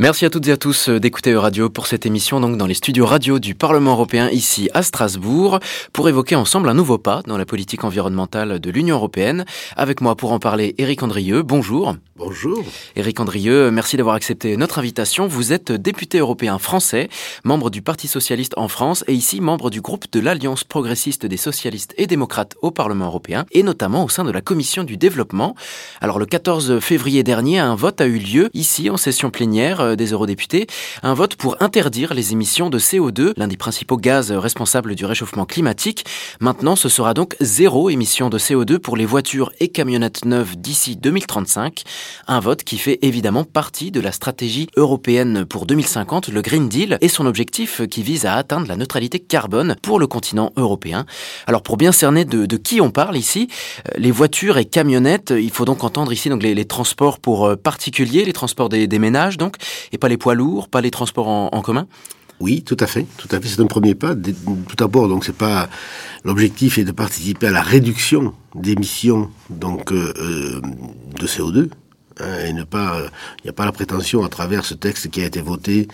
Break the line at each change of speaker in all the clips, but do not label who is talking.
Merci à toutes et à tous d'écouter Euradio pour cette émission donc dans les studios radio du Parlement européen ici à Strasbourg pour évoquer ensemble un nouveau pas dans la politique environnementale de l'Union européenne. Avec moi pour en parler Éric Andrieux. Bonjour.
Bonjour.
Éric Andrieux, merci d'avoir accepté notre invitation. Vous êtes député européen français, membre du Parti socialiste en France et ici membre du groupe de l'Alliance progressiste des socialistes et démocrates au Parlement européen et notamment au sein de la commission du développement. Alors le 14 février dernier, un vote a eu lieu ici en session plénière euh, des eurodéputés, un vote pour interdire les émissions de CO2, l'un des principaux gaz responsables du réchauffement climatique. Maintenant, ce sera donc zéro émission de CO2 pour les voitures et camionnettes neuves d'ici 2035. Un vote qui fait évidemment partie de la stratégie européenne pour 2050, le Green Deal, et son objectif qui vise à atteindre la neutralité carbone pour le continent européen. Alors pour bien cerner de, qui on parle ici, euh, les voitures et camionnettes, il faut donc entendre ici donc les, les transports pour euh, particuliers, les transports des, des ménages donc, et pas les poids lourds, pas les transports en, commun
Oui, tout à fait, tout à fait. C'est un premier pas. Tout d'abord, donc c'est pas l'objectif est de participer à la réduction d'émissions donc euh, euh de CO2 hein, pas, il n'y a pas la prétention à travers ce texte qui a été voté,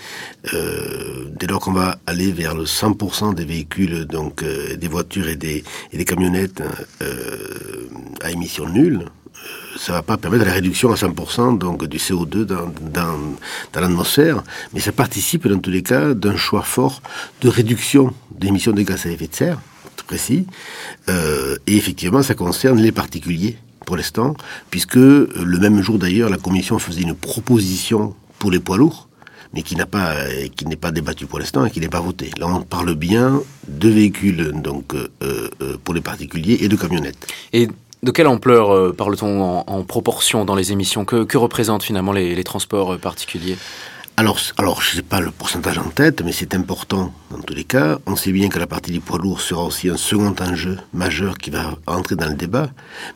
euh, dès lors qu'on va aller vers le 100% des véhicules, donc euh, des voitures et des, et des camionnettes euh, à émissions nulles, ça va pas permettre la réduction à 100% donc du CO2 dans, dans, l'atmosphère, mais ça participe dans tous les cas d'un choix fort de réduction d'émissions de gaz à effet de serre, tout précis, euh, et effectivement ça concerne les particuliers pour l'instant, puisque le même jour d'ailleurs la Commission faisait une proposition pour les poids lourds, mais qui pas, n'est pas débattu pour l'instant et qui n'est pas voté. Là, on parle bien de véhicules donc euh, euh, pour les particuliers et de camionnettes.
Et de quelle ampleur euh, parle-t-on en, proportion dans les émissions? Que, représentent finalement les, les transports particuliers?
Alors, alors, je ne sais pas le pourcentage en tête, mais c'est important dans tous les cas. On sait bien que la partie du poids lourd sera aussi un second enjeu majeur qui va entrer dans le débat.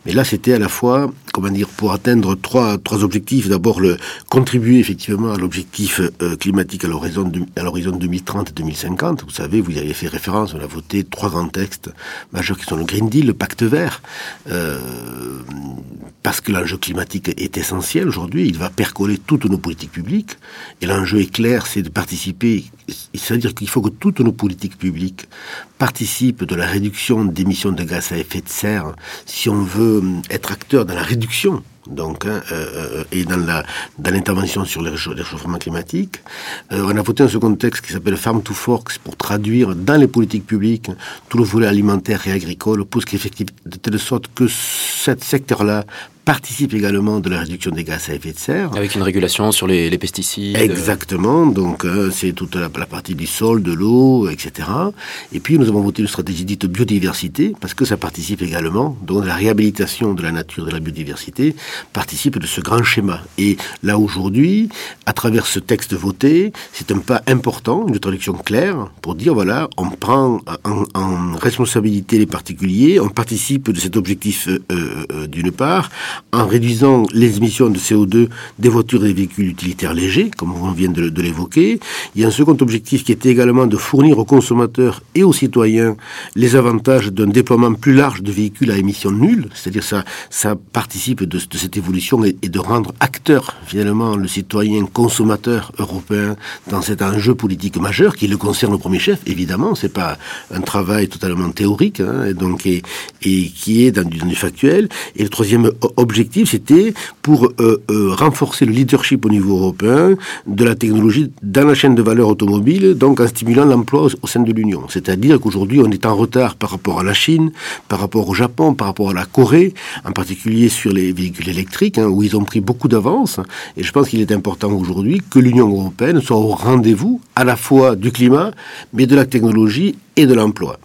Mais là, c'était à la fois, comment dire, pour atteindre trois, trois objectifs. D'abord, le contribuer effectivement à l'objectif euh, climatique à l'horizon à l'horizon 2030 et 2050. Vous savez, vous y avez fait référence. On a voté trois grands textes majeurs qui sont le Green Deal, le Pacte Vert, euh, parce que l'enjeu climatique est essentiel aujourd'hui. Il va percoler toutes nos politiques publiques. Et l'enjeu est clair, c'est de participer, c'est-à-dire qu'il faut que toutes nos politiques publiques participent de la réduction d'émissions de gaz à effet de serre si on veut être acteur dans la réduction donc hein, euh, et dans l'intervention sur le réchauffement climatique. Euh, on a voté un second texte qui s'appelle Farm to Forks pour traduire dans les politiques publiques tout le volet alimentaire et agricole pour ce de telle sorte que ce secteur-là participe également de la réduction des gaz à effet de serre.
Avec une régulation sur les, les pesticides.
Exactement, donc euh, c'est toute la, la, partie du sol, de l'eau, etc. Et puis nous avons voté une stratégie dite biodiversité, parce que ça participe également, donc la réhabilitation de la nature, de la biodiversité, participe de ce grand schéma. Et là aujourd'hui, à travers ce texte voté, c'est un pas important, une traduction claire, pour dire voilà, on prend en, en responsabilité les particuliers, on participe de cet objectif euh, euh, d'une part, en réduisant les émissions de CO2 des voitures et des véhicules utilitaires légers, comme on vient de, l'évoquer. Il y a un second objectif qui était également de fournir aux consommateurs et aux citoyens les avantages d'un déploiement plus large de véhicules à émissions nulles, c'est-à-dire ça, ça participe de, cette évolution et, de rendre acteur finalement le citoyen consommateur européen dans cet enjeu politique majeur qui le concerne au premier chef. Évidemment, c'est pas un travail totalement théorique, hein, et donc et, qui est dans du, dans du factuel. Et le troisième c'était pour euh, euh, renforcer le leadership au niveau européen de la technologie dans la chaîne de valeur automobile, donc en stimulant l'emploi au, au, sein de l'Union. C'est-à-dire qu'aujourd'hui, on est en retard par rapport à la Chine, par rapport au Japon, par rapport à la Corée, en particulier sur les véhicules électriques, hein, où ils ont pris beaucoup d'avance. Et je pense qu'il est important aujourd'hui que l'Union européenne soit au rendez-vous à la fois du climat, mais de la technologie et de l'emploi.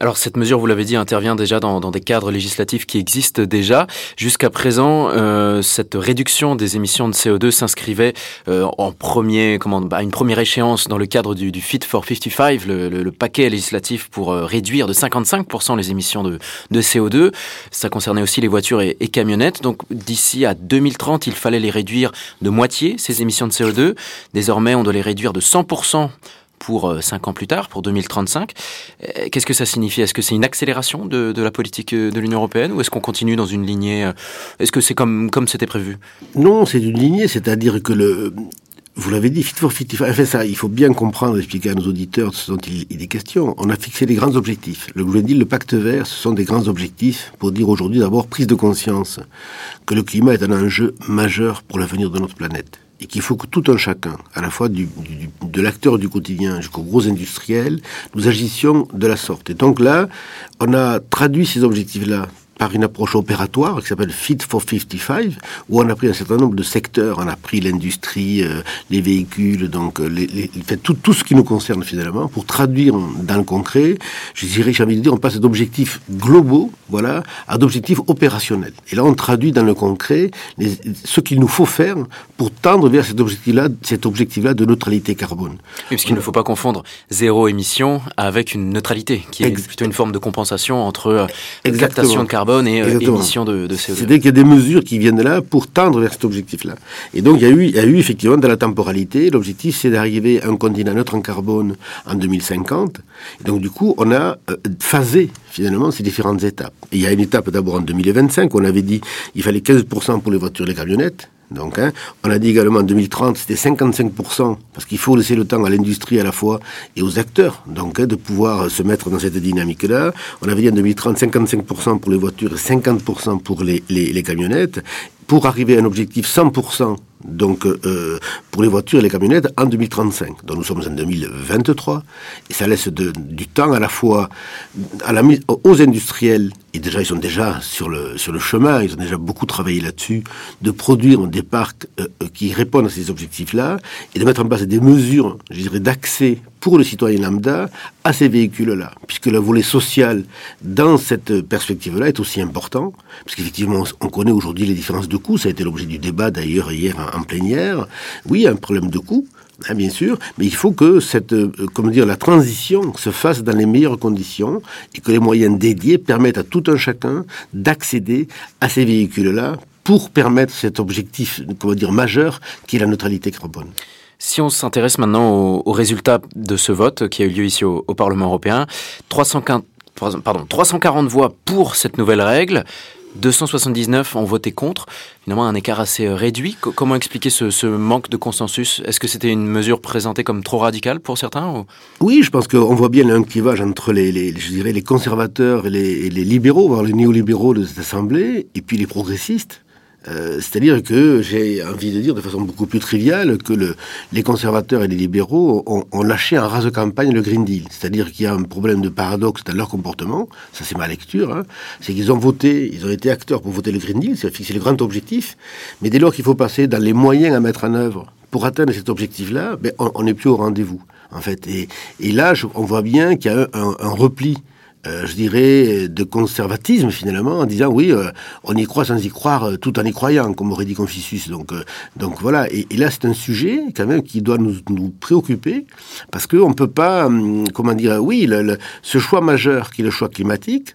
Alors cette mesure, vous l'avez dit, intervient déjà dans, dans, des cadres législatifs qui existent déjà. Jusqu'à présent, euh, cette réduction des émissions de CO2 s'inscrivait euh, en premier, comment, bah, une première échéance dans le cadre du, du Fit for 55, le, le, paquet législatif pour euh, réduire de 55% les émissions de, de, CO2. Ça concernait aussi les voitures et, et camionnettes. Donc d'ici à 2030, il fallait les réduire de moitié, ces émissions de CO2. Désormais, on doit les réduire de 100% pour 5 ans plus tard, pour 2035. Qu'est-ce que ça signifie? Est-ce que c'est une accélération de, la politique de l'Union européenne ou est-ce qu'on continue dans une lignée Est-ce que c'est comme comme c'était prévu?
Non, c'est une lignée, c'est-à-dire que le vous l'avez dit, Fit for 55. Enfin, ça, il faut bien comprendre, expliquer à nos auditeurs ce dont il, est question. On a fixé des grands objectifs. Le Green Deal, le pacte vert, ce sont des grands objectifs pour dire aujourd'hui d'abord prise de conscience que le climat est un enjeu majeur pour l'avenir de notre planète. Et qu'il faut que tout un chacun, à la fois de l'acteur du quotidien jusqu'aux gros industriels, nous agissions de la sorte. Et donc là, on a traduit ces objectifs-là par une approche opératoire qui s'appelle Fit for 55, où on a pris un certain nombre de secteurs. On a pris l'industrie, euh, les véhicules, donc euh, les, les, fait, tout, tout ce qui nous concerne finalement, pour traduire dans le concret, je dirais, j'ai envie de dire, on passe d'objectifs globaux, voilà, à d'objectifs opérationnels. Et là, on traduit dans le concret les, ce qu'il nous faut faire pour tendre vers cet objectif-là, cet objectif-là de neutralité carbone.
Oui, parce qu'il ne faut pas confondre zéro émission avec une neutralité, qui est plutôt une forme de compensation entre euh, captation de carbone et euh, émissions de, de CO2.
C'est-à-dire qu'il y a des mesures qui viennent là pour tendre vers cet objectif-là. Et donc il y a eu, il y a eu effectivement dans la temporalité, l'objectif c'est d'arriver à un continent neutre en carbone en 2050. Et donc du coup, on a euh, phasé finalement ces différentes étapes. Et il y a une étape d'abord en 2025, on avait dit il fallait 15% pour les voitures et les camionnettes. Donc, hein, on a dit également en 2030, c'était 55%, parce qu'il faut laisser le temps à l'industrie à la fois et aux acteurs, donc hein, de pouvoir se mettre dans cette dynamique-là. On avait dit en 2030 55% pour les voitures et 50% pour les, les, les camionnettes, pour arriver à un objectif 100% donc euh, pour les voitures et les camionnettes en 2035. Donc nous sommes en 2023 et ça laisse du temps à la fois à la, aux industriels et déjà ils sont déjà sur le sur le chemin, ils ont déjà beaucoup travaillé là-dessus de produire des parcs euh, euh, qui répondent à ces objectifs-là et de mettre en place des mesures, je dirais, d'accès pour le citoyen lambda à ces véhicules-là, puisque le volet social dans cette perspective-là est aussi important, parce qu'effectivement on connaît aujourd'hui les différences de coûts, ça a été l'objet du débat d'ailleurs hier en plénière, oui, un problème de coût, hein, bien sûr, mais il faut que cette, euh, comment dire, la transition se fasse dans les meilleures conditions et que les moyens dédiés permettent à tout un chacun d'accéder à ces véhicules-là pour permettre cet objectif, comment dire, majeur qui est la neutralité carbone.
Si on s'intéresse maintenant aux, résultats de ce vote qui a eu lieu ici au, Parlement européen, 340, pardon, 340 voix pour cette nouvelle règle, 279 ont voté contre, finalement un écart assez euh, réduit. Comment expliquer ce, manque de consensus? Est-ce que c'était une mesure présentée comme trop radicale pour certains
Oui, je pense qu'on voit bien un clivage entre les, je dirais, les conservateurs et les libéraux, voire les néolibéraux de cette Assemblée, et puis les progressistes. Euh, c'est-à-dire que j'ai envie de dire de façon beaucoup plus triviale que le, les conservateurs et les libéraux ont, ont lâché en rase campagne le Green Deal. C'est-à-dire qu'il y a un problème de paradoxe dans leur comportement, ça c'est ma lecture, hein. c'est qu'ils ont voté, ils ont été acteurs pour voter le Green Deal, c'est fixer le grand objectif, mais dès lors qu'il faut passer dans les moyens à mettre en œuvre pour atteindre cet objectif-là, ben, on n'est plus au rendez-vous, en fait. Et, et là, je, on voit bien qu'il y a un, un repli euh, je dirais, de conservatisme finalement, en disant oui, euh, on y croit sans y croire, euh, tout en y croyant, comme aurait dit Confucius. Donc, donc voilà. Et, là, c'est un sujet quand même qui doit nous, nous préoccuper, parce qu'on ne peut pas, hum, comment dire, oui, ce choix majeur qui est le choix climatique,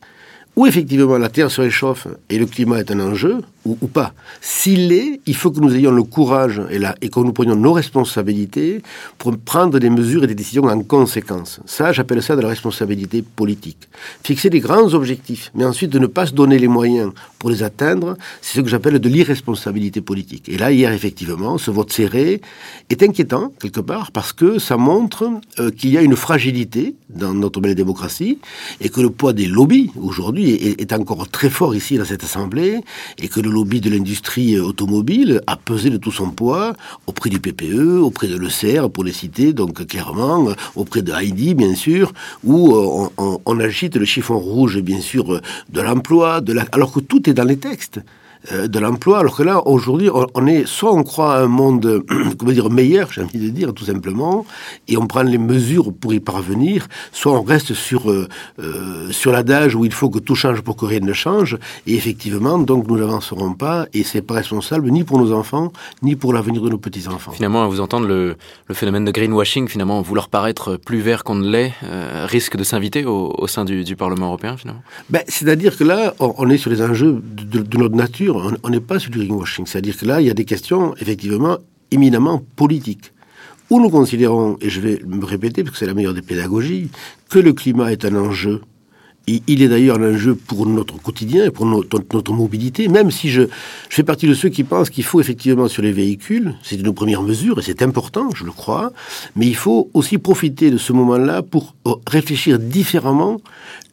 où effectivement la Terre se réchauffe et le climat est un enjeu, ou, pas. S'il est, il faut que nous ayons le courage et, la, et que nous prenions nos responsabilités pour prendre des mesures et des décisions en conséquence. Ça, j'appelle ça de la responsabilité politique. Fixer des grands objectifs, mais ensuite de ne pas se donner les moyens pour les atteindre, c'est ce que j'appelle de l'irresponsabilité politique. Et là, hier, effectivement, ce vote serré est inquiétant, quelque part, parce que ça montre euh, qu'il y a une fragilité dans notre belle démocratie et que le poids des lobbies, aujourd'hui, est, est encore très fort ici dans cette Assemblée et que le lobby de l'industrie automobile a pesé de tout son poids auprès du PPE, auprès de l'ECR, pour les citer, donc clairement, auprès de Heidi, bien sûr, où euh, on, on agite le chiffon rouge, bien sûr, de l'emploi, alors que tout est dans les textes. Euh, de l'emploi, alors que là, aujourd'hui, on, est, soit on croit à un monde, comment dire, meilleur, j'ai envie de dire, tout simplement, et on prend les mesures pour y parvenir, soit on reste sur, euh, euh, sur l'adage où il faut que tout change pour que rien ne change, et effectivement, donc nous n'avancerons pas, et c'est pas responsable ni pour nos enfants, ni pour l'avenir de nos petits-enfants.
Finalement, à vous entendre, le, le, phénomène de greenwashing, finalement, vouloir paraître plus vert qu'on ne l'est, risque de s'inviter au, au, sein du, du, Parlement européen, finalement?
Ben, C'est-à-dire que là, on, on, est sur les enjeux de, de notre nature, on n'est pas sur du greenwashing. C'est-à-dire que là, il y a des questions, effectivement, éminemment politiques où nous considérons, et je vais me répéter parce que c'est la meilleure des pédagogies, que le climat est un enjeu il est d'ailleurs un enjeu pour notre quotidien et pour notre, mobilité, même si je, je, fais partie de ceux qui pensent qu'il faut effectivement sur les véhicules, c'est une première mesure et c'est important, je le crois, mais il faut aussi profiter de ce moment-là pour réfléchir différemment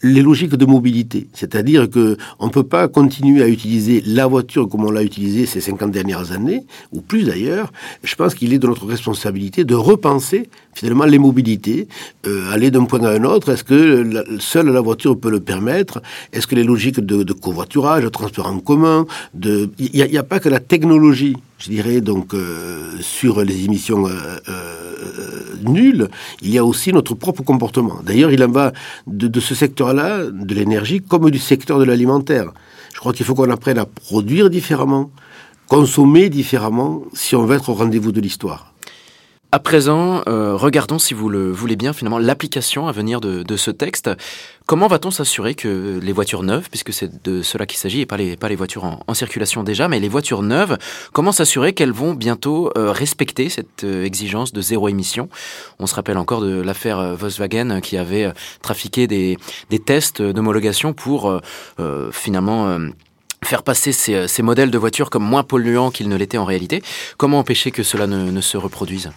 les logiques de mobilité. C'est-à-dire que on ne peut pas continuer à utiliser la voiture comme on l'a utilisé ces 50 dernières années, ou plus d'ailleurs. Je pense qu'il est de notre responsabilité de repenser finalement les mobilités, euh, aller d'un point à un autre. Est-ce que seule la voiture peut le permettre? Est-ce que les logiques de, covoiturage, de transport en commun, il n'y a, pas que la technologie, je dirais, donc euh, sur les émissions euh, euh, nulles, il y a aussi notre propre comportement. D'ailleurs, il en va de, de ce secteur-là, de l'énergie, comme du secteur de l'alimentaire. Je crois qu'il faut qu'on apprenne à produire différemment, consommer différemment, si on veut être au rendez-vous de l'histoire.
À présent, euh, regardons, si vous le voulez bien, finalement, l'application à venir de, ce texte. Comment va-t-on s'assurer que les voitures neuves, puisque c'est de cela qu'il s'agit, et pas les, voitures en, circulation déjà, mais les voitures neuves, comment s'assurer qu'elles vont bientôt euh, respecter cette euh, exigence de zéro émission? On se rappelle encore de l'affaire Volkswagen qui avait trafiqué des, tests d'homologation pour finalement faire passer ces, modèles de voitures comme moins polluants qu'ils ne l'étaient en réalité. Comment empêcher que cela ne se reproduise?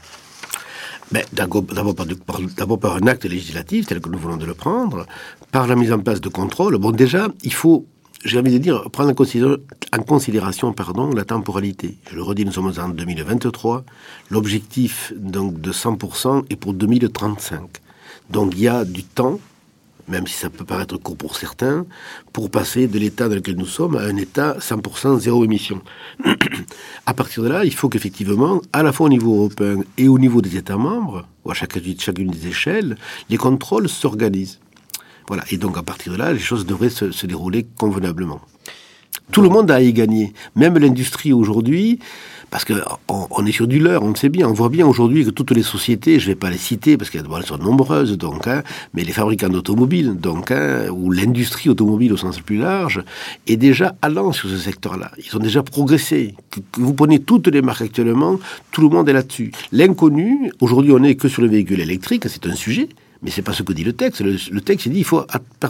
D'abord par, un acte législatif tel que nous voulons de le prendre, par la mise en place de contrôles. Bon, déjà, il faut, j'ai envie de dire, prendre en considération, pardon, la temporalité. Je le redis, nous sommes en 2023. L'objectif de 100% est pour 2035. Donc il y a du temps même si ça peut paraître court pour certains, pour passer de l'état dans lequel nous sommes à un état 100% zéro émission. à partir de là, il faut qu'effectivement, à la fois au niveau européen et au niveau des États membres, ou à chacune, chacune des échelles, les contrôles s'organisent. Voilà. Et donc, à partir de là, les choses devraient se, se dérouler convenablement. Tout le monde a à y gagner. Même l'industrie aujourd'hui, parce que on, on, est sur du leurre, on le sait bien. On voit bien aujourd'hui que toutes les sociétés, je ne vais pas les citer parce qu'elles sont nombreuses, donc, hein, mais les fabricants d'automobiles, donc, hein, ou l'industrie automobile au sens le plus large, est déjà allant sur ce secteur-là. Ils ont déjà progressé. Vous prenez toutes les marques actuellement, tout le monde est là-dessus. L'inconnu, aujourd'hui, on n'est que sur le véhicule électrique, c'est un sujet. Mais c'est pas ce que dit le texte. Le, texte il dit il faut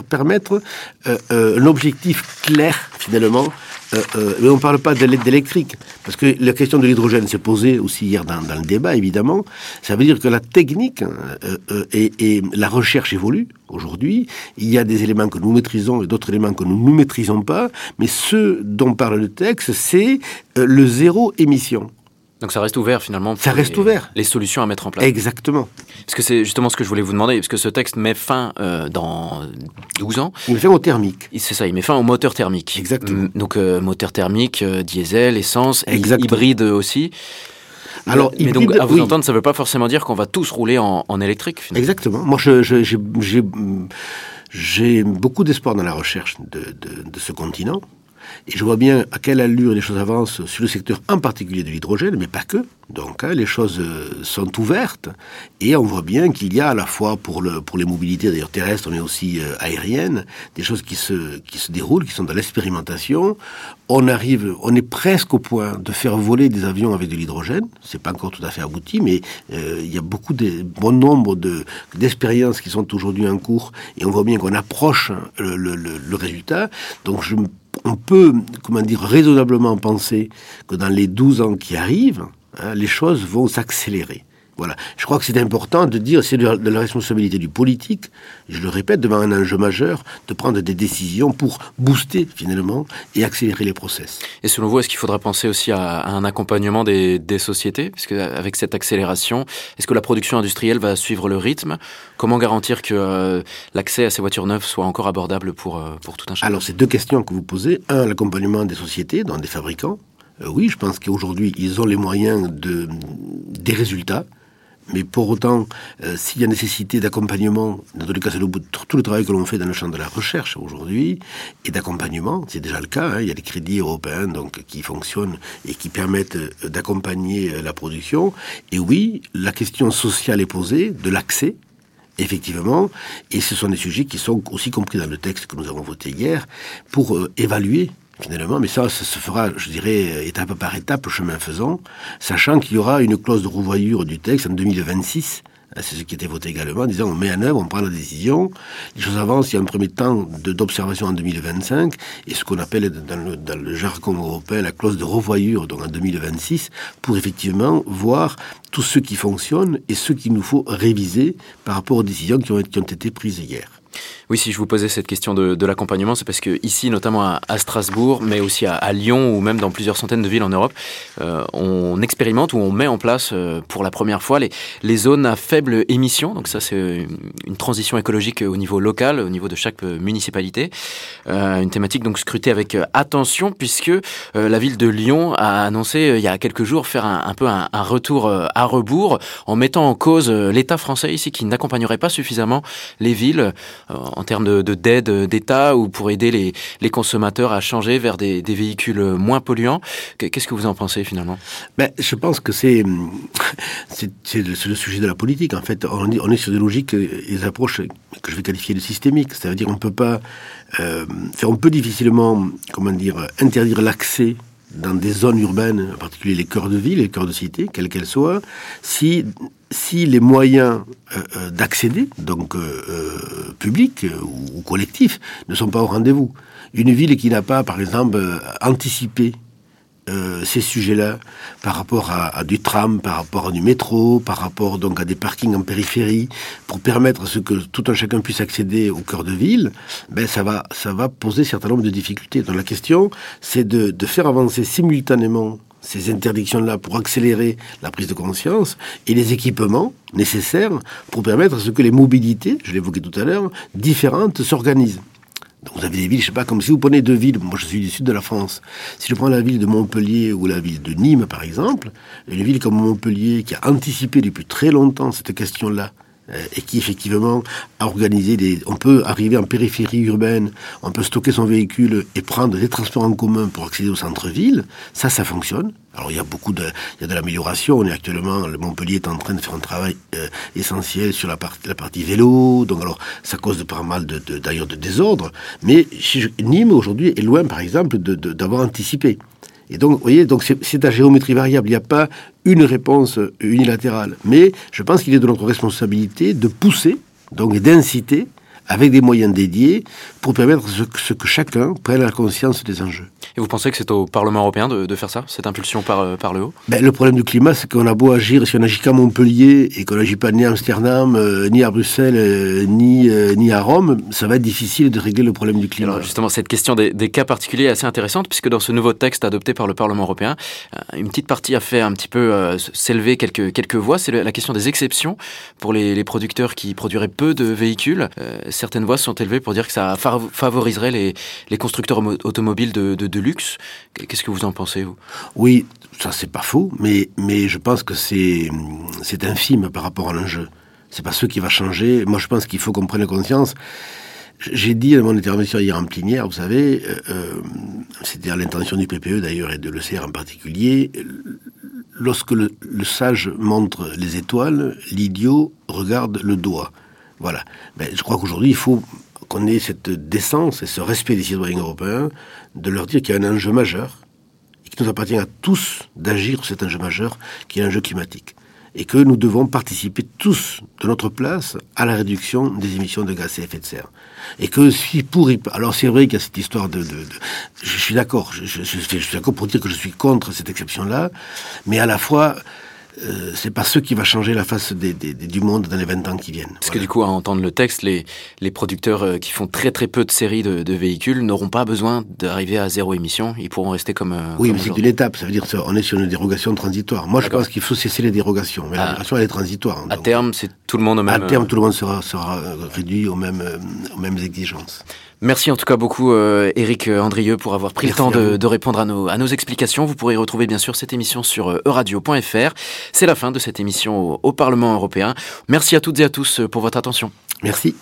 permettre euh, euh, un objectif clair finalement. Euh, euh mais on ne parle pas d'électrique parce que la question de l'hydrogène s'est posée aussi hier dans, dans, le débat évidemment. Ça veut dire que la technique euh, et, et, la recherche évoluent. Aujourd'hui, il y a des éléments que nous maîtrisons et d'autres éléments que nous ne maîtrisons pas. Mais ce dont parle le texte, c'est le zéro émission.
Donc ça reste ouvert finalement.
Ça reste
les,
ouvert.
Les solutions à mettre en place.
Exactement.
Parce que c'est justement ce que je voulais vous demander, parce que ce texte met fin euh, dans 12 ans.
Il met fin au thermique.
C'est ça, il met fin au moteur thermique.
Exactement.
Donc euh, moteur thermique, euh, diesel, essence, Exactement. hybride aussi.
Alors,
mais hybride, donc, à vous oui. entendre, ça ne veut pas forcément dire qu'on va tous rouler en, en électrique.
Finalement. Exactement. Moi, j'ai beaucoup d'espoir dans la recherche de, de, de ce continent. Et je vois bien à quelle allure les choses avancent sur le secteur en particulier de l'hydrogène, mais pas que. Donc hein, les choses euh, sont ouvertes et on voit bien qu'il y a à la fois pour, le, pour les mobilités d'ailleurs terrestres mais aussi euh, aériennes des choses qui se, qui se déroulent, qui sont dans l'expérimentation. On arrive, on est presque au point de faire voler des avions avec de l'hydrogène. C'est pas encore tout à fait abouti, mais euh, il y a beaucoup de bon nombre de d'expériences qui sont aujourd'hui en cours et on voit bien qu'on approche le, le, le, résultat. Donc je on peut, comment dire, raisonnablement penser que dans les 12 ans qui arrivent, hein, les choses vont s'accélérer. Voilà. Je crois que c'est important de dire, c'est de, de, la responsabilité du politique, je le répète, devant un enjeu majeur, de prendre des décisions pour booster finalement et accélérer les process.
Et selon vous, est-ce qu'il faudra penser aussi à, à un accompagnement des, des sociétés? Puisque avec cette accélération, est-ce que la production industrielle va suivre le rythme? Comment garantir que euh, l'accès à ces voitures neuves soit encore abordable pour, euh, pour tout un chacun?
Alors, c'est deux questions que vous posez. Un, l'accompagnement des sociétés, dans des fabricants. Euh, oui, je pense qu'aujourd'hui, ils ont les moyens de, des résultats mais pour autant, euh, s'il y a nécessité d'accompagnement, dans tous les cas, c'est le, tout le travail que l'on fait dans le champ de la recherche aujourd'hui, et d'accompagnement, c'est déjà le cas, hein, il y a des crédits européens donc, qui fonctionnent et qui permettent euh, d'accompagner euh, la production. Et oui, la question sociale est posée, de l'accès, effectivement, et ce sont des sujets qui sont aussi compris dans le texte que nous avons voté hier, pour évaluer finalement, mais ça, ça se fera, je dirais, étape par étape, chemin faisant, sachant qu'il y aura une clause de revoyure du texte en 2026 c'est ce qui était voté également, en disant on met en œuvre, on prend la décision, les choses avancent, il y a un premier temps d'observation en 2025, et ce qu'on appelle dans le, jargon européen la clause de revoyure, donc en 2026, pour effectivement voir tout ce qui fonctionne et ce qu'il nous faut réviser par rapport aux décisions qui ont été prises hier.
Oui, si je vous posais cette question de, l'accompagnement, c'est parce que ici, notamment à, Strasbourg, mais aussi à, Lyon ou même dans plusieurs centaines de villes en Europe, euh, on expérimente ou on met en place euh, pour la première fois les, zones à faible émission. Donc ça, c'est une transition écologique au niveau local, au niveau de chaque municipalité. Euh, une thématique donc scrutée avec attention puisque la ville de Lyon a annoncé il y a quelques jours faire un, peu un, retour à rebours en mettant en cause l'État français ici qui n'accompagnerait pas suffisamment les villes en termes de d'aide d'État ou pour aider les, consommateurs à changer vers des, véhicules moins polluants. Qu'est-ce que vous en pensez finalement?
Ben, Je pense que c'est c'est le, sujet de la politique. En fait, on, est sur des logiques et des approches que je vais qualifier de systémiques. Ça veut dire qu'on peut pas euh, on peut difficilement, comment dire, interdire l'accès dans des zones urbaines, en particulier les cœurs de ville, les cœurs de cité, quels qu'elles soient, si si les moyens euh, d'accéder, donc euh, euh, publics ou, collectifs, ne sont pas au rendez-vous. Une ville qui n'a pas, par exemple, anticipé euh, ces sujets-là par rapport à, du tram, par rapport à du métro, par rapport donc à des parkings en périphérie, pour permettre à ce que tout un chacun puisse accéder au cœur de ville, ben ça va, ça va poser un certain nombre de difficultés. Donc la question, c'est de faire avancer simultanément ces interdictions-là pour accélérer la prise de conscience et les équipements nécessaires pour permettre à ce que les mobilités, je l'évoquais tout à l'heure, différentes s'organisent. Donc vous avez des villes, je sais pas, comme si vous prenez deux villes, moi je suis du sud de la France, si je prends la ville de Montpellier ou la ville de Nîmes par exemple, une ville comme Montpellier qui a anticipé depuis très longtemps cette question-là, et qui effectivement a organisé des... On peut arriver en périphérie urbaine, on peut stocker son véhicule et prendre des transports en commun pour accéder au centre-ville, ça, ça fonctionne. Alors il y a beaucoup de, il y a de l'amélioration. On est actuellement, le Montpellier est en train de faire un travail euh, essentiel sur la partie, vélo. Donc alors ça cause de pas mal de, d'ailleurs de, désordre. Mais Nîmes aujourd'hui est loin, par exemple, d'avoir anticipé. Et donc, vous voyez, donc c'est à géométrie variable. Il n'y a pas une réponse unilatérale. Mais je pense qu'il est de notre responsabilité de pousser, donc d'inciter, avec des moyens dédiés, pour permettre ce, ce que chacun prenne la conscience des enjeux.
Et vous pensez que c'est au Parlement européen de, de, faire ça, cette impulsion par, euh, par le haut?
Ben, Le problème du climat, c'est qu'on a beau agir, si on n'agit qu'à Montpellier et qu'on n'agit pas ni à Amsterdam, euh, ni à Bruxelles, euh, ni, euh, ni à Rome, ça va être difficile de régler le problème du climat.
Alors justement, cette question des, des, cas particuliers est assez intéressante, puisque dans ce nouveau texte adopté par le Parlement européen, une petite partie a fait un petit peu s'élever quelques, quelques voix, c'est la question des exceptions pour les, les, producteurs qui produiraient peu de véhicules. Certaines voix sont élevées pour dire que ça favoriserait les, constructeurs automobiles de, luxe. Qu'est-ce que vous en pensez, vous?
Oui, ça c'est pas faux, mais, mais je pense que c'est infime par rapport à l'enjeu. C'est pas ce qui va changer. Moi, je pense qu'il faut qu'on prenne conscience. J'ai dit à mon intervention hier en plénière, vous savez, euh, c'était à l'intention du PPE d'ailleurs et de l'ECR en particulier, lorsque le, sage montre les étoiles, l'idiot regarde le doigt. Voilà. Ben, je crois qu'aujourd'hui, il faut qu'on ait cette décence et ce respect des citoyens européens de leur dire qu'il y a un enjeu majeur et qu'il nous appartient à tous d'agir sur cet enjeu majeur qui est l'enjeu climatique et que nous devons participer tous de notre place à la réduction des émissions de gaz à effet de serre. Et que si pour... Alors c'est vrai qu'il y a cette histoire de... je suis d'accord, je, suis d'accord pour dire que je suis contre cette exception-là, mais à la fois... Euh, c'est pas ce qui va changer la face des, des, des, du monde dans les 20 ans qui viennent.
Parce voilà. que du coup, à entendre le texte, les, les producteurs euh, qui font très très peu de séries de, de véhicules n'auront pas besoin d'arriver à zéro émission. Ils pourront rester comme. Euh,
oui,
comme
mais c'est une étape. Ça veut dire qu'on est sur une dérogation transitoire. Moi, je pense qu'il faut cesser les dérogations. Mais ah. la dérogation, elle est transitoire.
À terme, c'est tout le monde au même.
À terme, tout le monde sera, sera réduit aux mêmes, aux mêmes exigences.
Merci en tout cas beaucoup, euh, Eric Andrieux, pour avoir pris Merci le temps de, de, répondre à nos, à nos explications. Vous pourrez retrouver bien sûr cette émission sur euh, euradio.fr. C'est la fin de cette émission au, au, Parlement européen. Merci à toutes et à tous euh, pour votre attention.
Merci.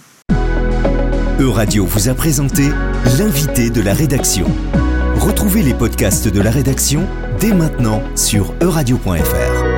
Euradio vous a présenté l'invité de la rédaction. Retrouvez les podcasts de la rédaction dès maintenant sur euradio.fr.